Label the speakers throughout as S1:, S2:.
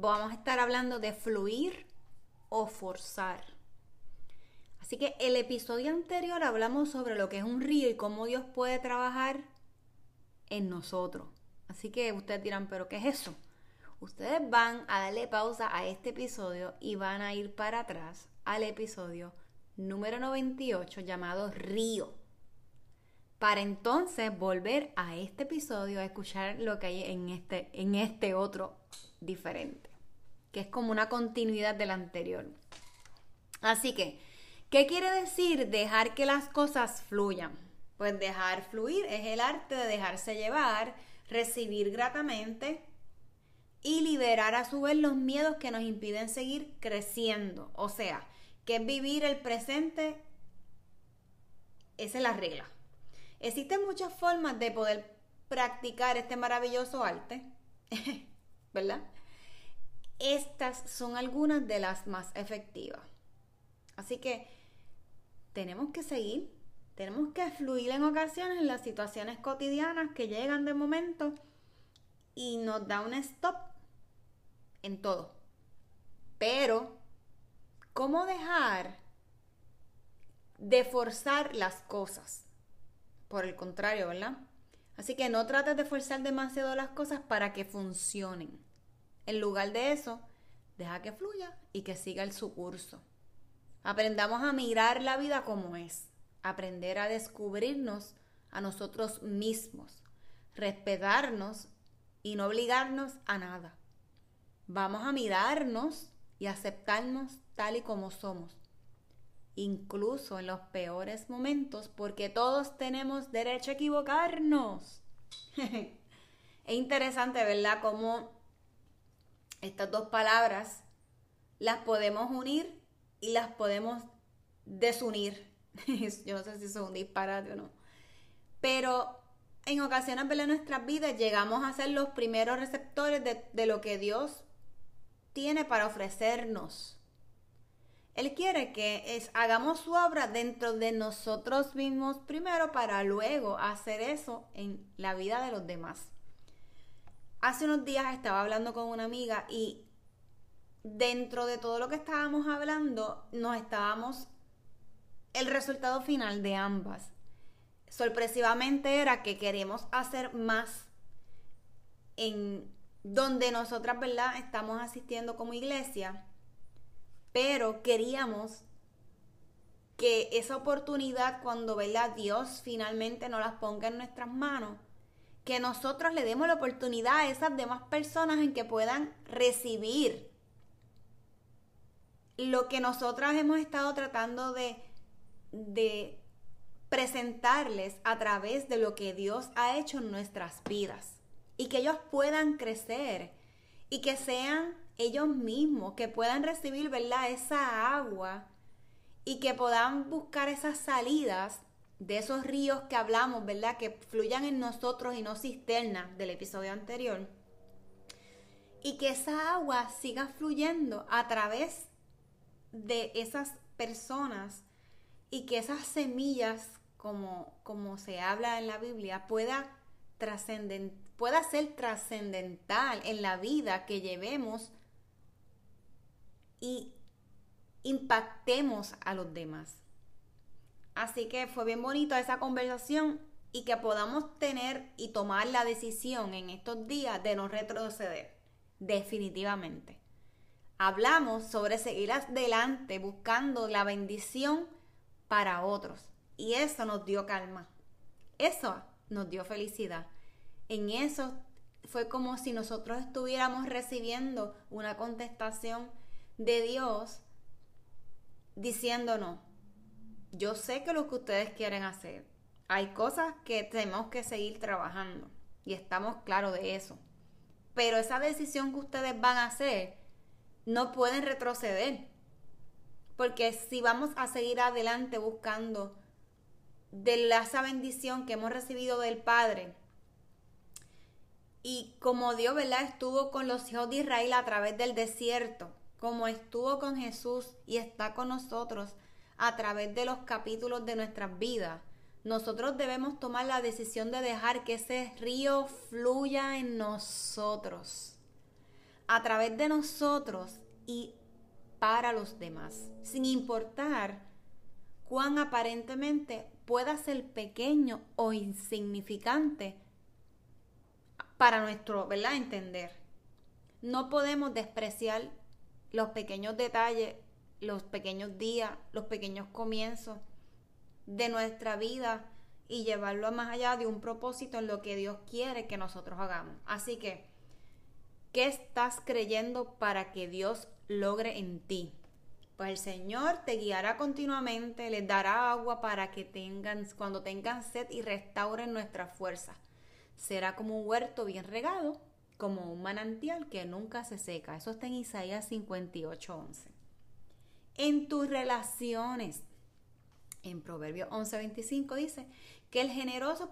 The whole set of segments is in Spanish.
S1: vamos a estar hablando de fluir o forzar. Así que el episodio anterior hablamos sobre lo que es un río y cómo Dios puede trabajar en nosotros. Así que ustedes dirán, pero ¿qué es eso? Ustedes van a darle pausa a este episodio y van a ir para atrás al episodio número 98 llamado Río. Para entonces volver a este episodio a escuchar lo que hay en este, en este otro diferente, que es como una continuidad del anterior. Así que, ¿qué quiere decir dejar que las cosas fluyan? Pues dejar fluir es el arte de dejarse llevar, recibir gratamente y liberar a su vez los miedos que nos impiden seguir creciendo. O sea, que es vivir el presente, esa es la regla. Existen muchas formas de poder practicar este maravilloso arte, ¿verdad? Estas son algunas de las más efectivas. Así que tenemos que seguir, tenemos que fluir en ocasiones en las situaciones cotidianas que llegan de momento y nos da un stop en todo. Pero, ¿cómo dejar de forzar las cosas? Por el contrario, ¿verdad? Así que no trates de forzar demasiado las cosas para que funcionen. En lugar de eso, deja que fluya y que siga el su curso. Aprendamos a mirar la vida como es, aprender a descubrirnos a nosotros mismos, respetarnos y no obligarnos a nada. Vamos a mirarnos y aceptarnos tal y como somos, incluso en los peores momentos, porque todos tenemos derecho a equivocarnos. es interesante, ¿verdad? Cómo estas dos palabras las podemos unir y las podemos desunir. Yo no sé si eso es un disparate o no. Pero en ocasiones de nuestras vidas llegamos a ser los primeros receptores de, lo que Dios tiene para ofrecernos. Él quiere que es, hagamos su obra dentro de nosotros mismos primero para luego hacer eso en la vida de los demás. Hace unos días estaba hablando con una amiga y dentro de todo lo que estábamos hablando, nos estábamos el resultado final de ambas. Sorpresivamente era que queremos hacer más en donde nosotras, ¿verdad? Estamos asistiendo como iglesia, pero queríamos que esa oportunidad cuando, ¿verdad? Dios finalmente nos las ponga en nuestras manos, que nosotros le demos la oportunidad a esas demás personas en que puedan recibir lo que nosotras hemos estado tratando de, de presentarles a través de lo que Dios ha hecho en nuestras vidas y que ellos puedan crecer y que sean ellos mismos, que puedan recibir, ¿verdad? Esa agua y que puedan buscar esas salidas de esos ríos que hablamos, ¿verdad? Que fluyan en nosotros y no cisternas del episodio anterior. Y que esa agua siga fluyendo a través de esas personas y que esas semillas, como, como se habla en la Biblia, pueda, pueda ser trascendental en la vida que llevemos y impactemos a los demás. Así que fue bien bonito esa conversación y que podamos tener y tomar la decisión en estos días de no retroceder. Definitivamente. Hablamos sobre seguir adelante buscando la bendición para otros. Y eso nos dio calma. Eso nos dio felicidad. En eso fue como si nosotros estuviéramos recibiendo una contestación de Dios diciéndonos, yo sé que lo que ustedes quieren hacer, hay cosas que tenemos que seguir trabajando y estamos claros de eso. Pero esa decisión que ustedes van a hacer, no pueden retroceder. Porque si vamos a seguir adelante buscando de esa bendición que hemos recibido del Padre, y como Dios, ¿verdad? Estuvo con los hijos de Israel a través del desierto, como estuvo con Jesús y está con nosotros a través de los capítulos de nuestras vidas, nosotros debemos tomar la decisión de dejar que ese río fluya en nosotros, a través de nosotros y para los demás, sin importar cuán aparentemente pueda ser pequeño o insignificante para nuestro, ¿verdad? Entender. No podemos despreciar los pequeños detalles los pequeños días, los pequeños comienzos de nuestra vida y llevarlo más allá de un propósito en lo que Dios quiere que nosotros hagamos. Así que, ¿qué estás creyendo para que Dios logre en ti? Pues el Señor te guiará continuamente, les dará agua para que tengan, cuando tengan sed y restauren nuestra fuerza. Será como un huerto bien regado, como un manantial que nunca se seca. Eso está en Isaías 58:11 en tus relaciones. En Proverbio 11:25 dice que el generoso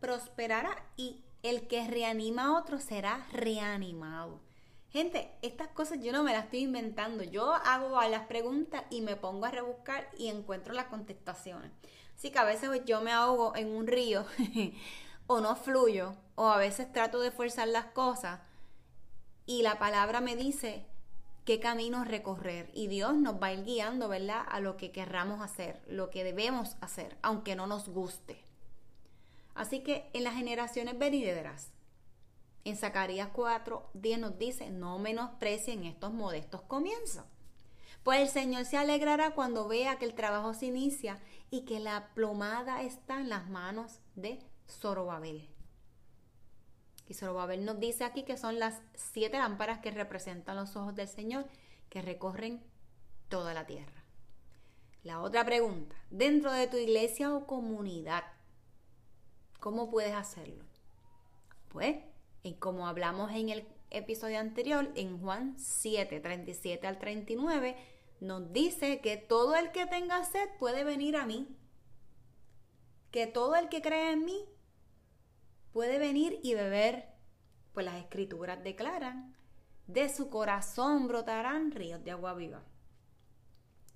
S1: prosperará y el que reanima a otro será reanimado. Gente, estas cosas yo no me las estoy inventando. Yo hago las preguntas y me pongo a rebuscar y encuentro las contestaciones. Así que a veces yo me ahogo en un río o no fluyo o a veces trato de forzar las cosas y la palabra me dice qué caminos recorrer y Dios nos va a ir guiando, ¿verdad? A lo que querramos hacer, lo que debemos hacer, aunque no nos guste. Así que en las generaciones venideras, en Zacarías 4, 10 nos dice, no menosprecien estos modestos comienzos. Pues el Señor se alegrará cuando vea que el trabajo se inicia y que la plomada está en las manos de Zorobabel. Y Zorobabel nos dice aquí que son las siete lámparas que representan los ojos del Señor que recorren toda la tierra. La otra pregunta, dentro de tu iglesia o comunidad, ¿cómo puedes hacerlo? Pues, como hablamos en el episodio anterior, en Juan 7, 37 al 39, nos dice que todo el que tenga sed puede venir a mí. Que todo el que cree en mí puede venir y beber, pues las escrituras declaran, de su corazón brotarán ríos de agua viva.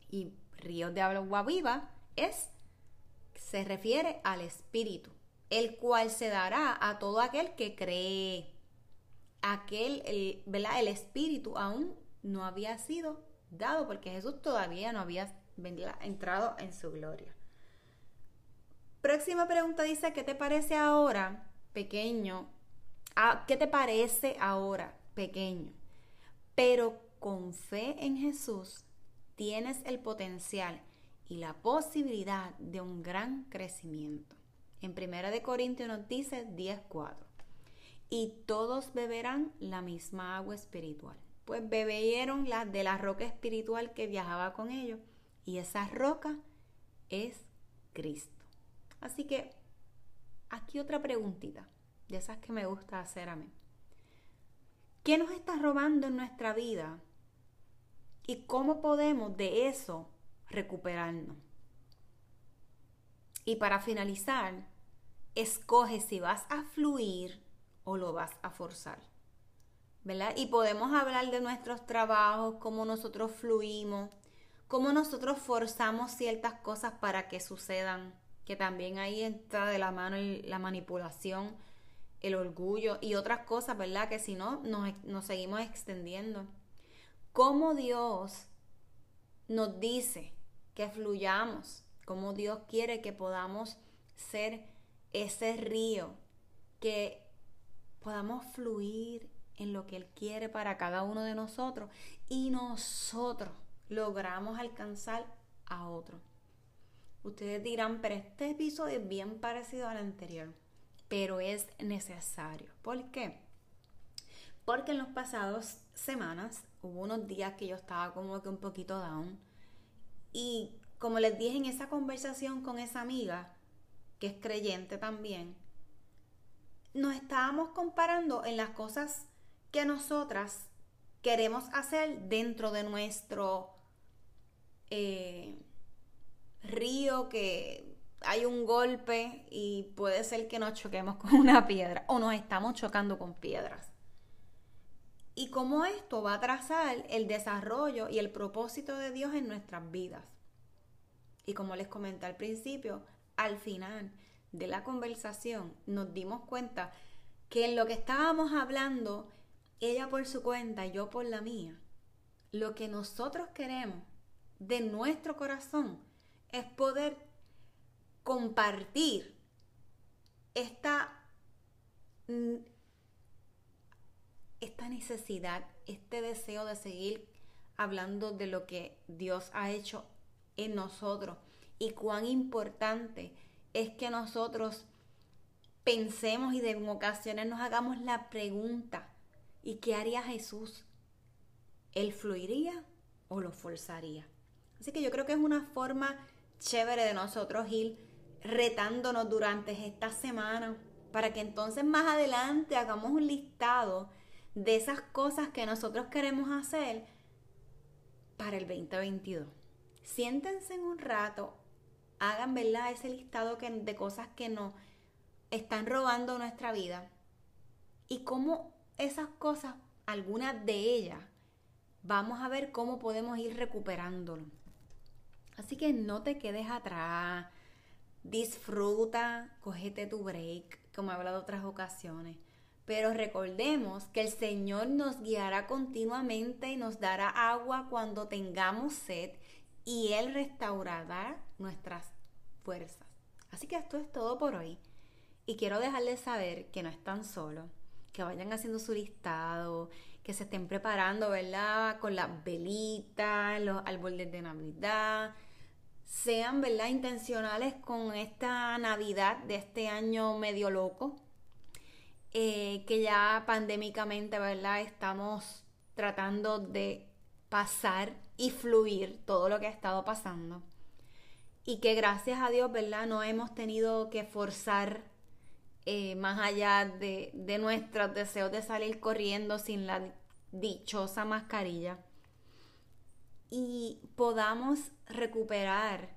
S1: Y ríos de agua viva es, se refiere al Espíritu, el cual se dará a todo aquel que cree. Aquel, el, ¿verdad? El Espíritu aún no había sido dado porque Jesús todavía no había entrado en su gloria. Próxima pregunta dice, ¿qué te parece ahora pequeño, ah, ¿qué te parece ahora pequeño? Pero con fe en Jesús tienes el potencial y la posibilidad de un gran crecimiento. En Primera de Corintios nos dice 10:4. Y todos beberán la misma agua espiritual, pues bebieron la, de la roca espiritual que viajaba con ellos. Y esa roca es Cristo. Así que aquí otra preguntita, de esas que me gusta hacer a mí. ¿Qué nos está robando en nuestra vida? ¿Y cómo podemos de eso recuperarnos? Y para finalizar, escoge si vas a fluir o lo vas a forzar. ¿Verdad? Y podemos hablar de nuestros trabajos, cómo nosotros fluimos, cómo nosotros forzamos ciertas cosas para que sucedan, que también ahí entra de la mano la manipulación, el orgullo y otras cosas, ¿verdad? Que si no, nos, nos seguimos extendiendo. Cómo Dios nos dice que fluyamos, cómo Dios quiere que podamos ser ese río, que podamos fluir en lo que Él quiere para cada uno de nosotros y nosotros logramos alcanzar a otro. Ustedes dirán, pero este episodio es bien parecido al anterior, pero es necesario. ¿Por qué? Porque en los pasados semanas hubo unos días que yo estaba como que un poquito down y como les dije en esa conversación con esa amiga, que es creyente también, nos estábamos comparando en las cosas que nosotras queremos hacer dentro de nuestro eh, río que hay un golpe y puede ser que nos choquemos con una piedra o nos estamos chocando con piedras. Y cómo esto va a trazar el desarrollo y el propósito de Dios en nuestras vidas. Y como les comenté al principio, al final de la conversación nos dimos cuenta que en lo que estábamos hablando, ella por su cuenta y yo por la mía, lo que nosotros queremos de nuestro corazón es poder compartir esta, mm, esta necesidad, este deseo de seguir hablando de lo que Dios ha hecho en nosotros y cuán importante es que nosotros pensemos y de ocasiones nos hagamos la pregunta, ¿y qué haría Jesús? ¿Él fluiría o lo forzaría? Así que yo creo que es una forma chévere de nosotros ir retándonos durante esta semana para que entonces más adelante hagamos un listado de esas cosas que nosotros queremos hacer para el 2022 siéntense en un rato, hagan, ¿verdad? Ese listado de cosas que nos están robando nuestra vida y cómo esas cosas, algunas de ellas, vamos a ver cómo podemos ir recuperándolo. Así que no te quedes atrás, disfruta, cógete tu break, como he hablado otras ocasiones. Pero recordemos que el Señor nos guiará continuamente y nos dará agua cuando tengamos sed y Él restaurará nuestras fuerzas. Así que esto es todo por hoy. Y quiero dejarles saber que no están solos, que vayan haciendo su listado, que se estén preparando, ¿verdad? Con las velitas, los árboles de Navidad. Sean, ¿verdad? Intencionales con esta Navidad de este año medio loco. Eh, que ya pandémicamente, ¿verdad? Estamos tratando de pasar y fluir todo lo que ha estado pasando. Y que gracias a Dios, ¿verdad? No hemos tenido que forzar eh, más allá de, de nuestros deseos de salir corriendo sin la dichosa mascarilla. Y podamos recuperar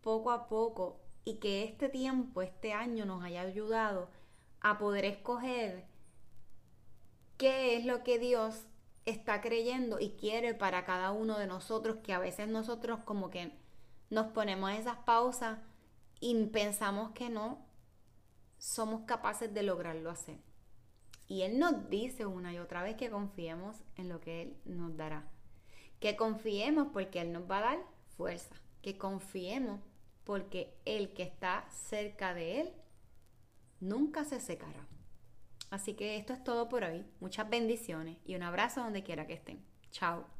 S1: poco a poco y que este tiempo, este año nos haya ayudado a poder escoger qué es lo que Dios está creyendo y quiere para cada uno de nosotros, que a veces nosotros como que nos ponemos esas pausas y pensamos que no somos capaces de lograrlo hacer. Y Él nos dice una y otra vez que confiemos en lo que Él nos dará. Que confiemos porque Él nos va a dar fuerza. Que confiemos porque el que está cerca de Él nunca se secará. Así que esto es todo por hoy. Muchas bendiciones y un abrazo donde quiera que estén. Chao.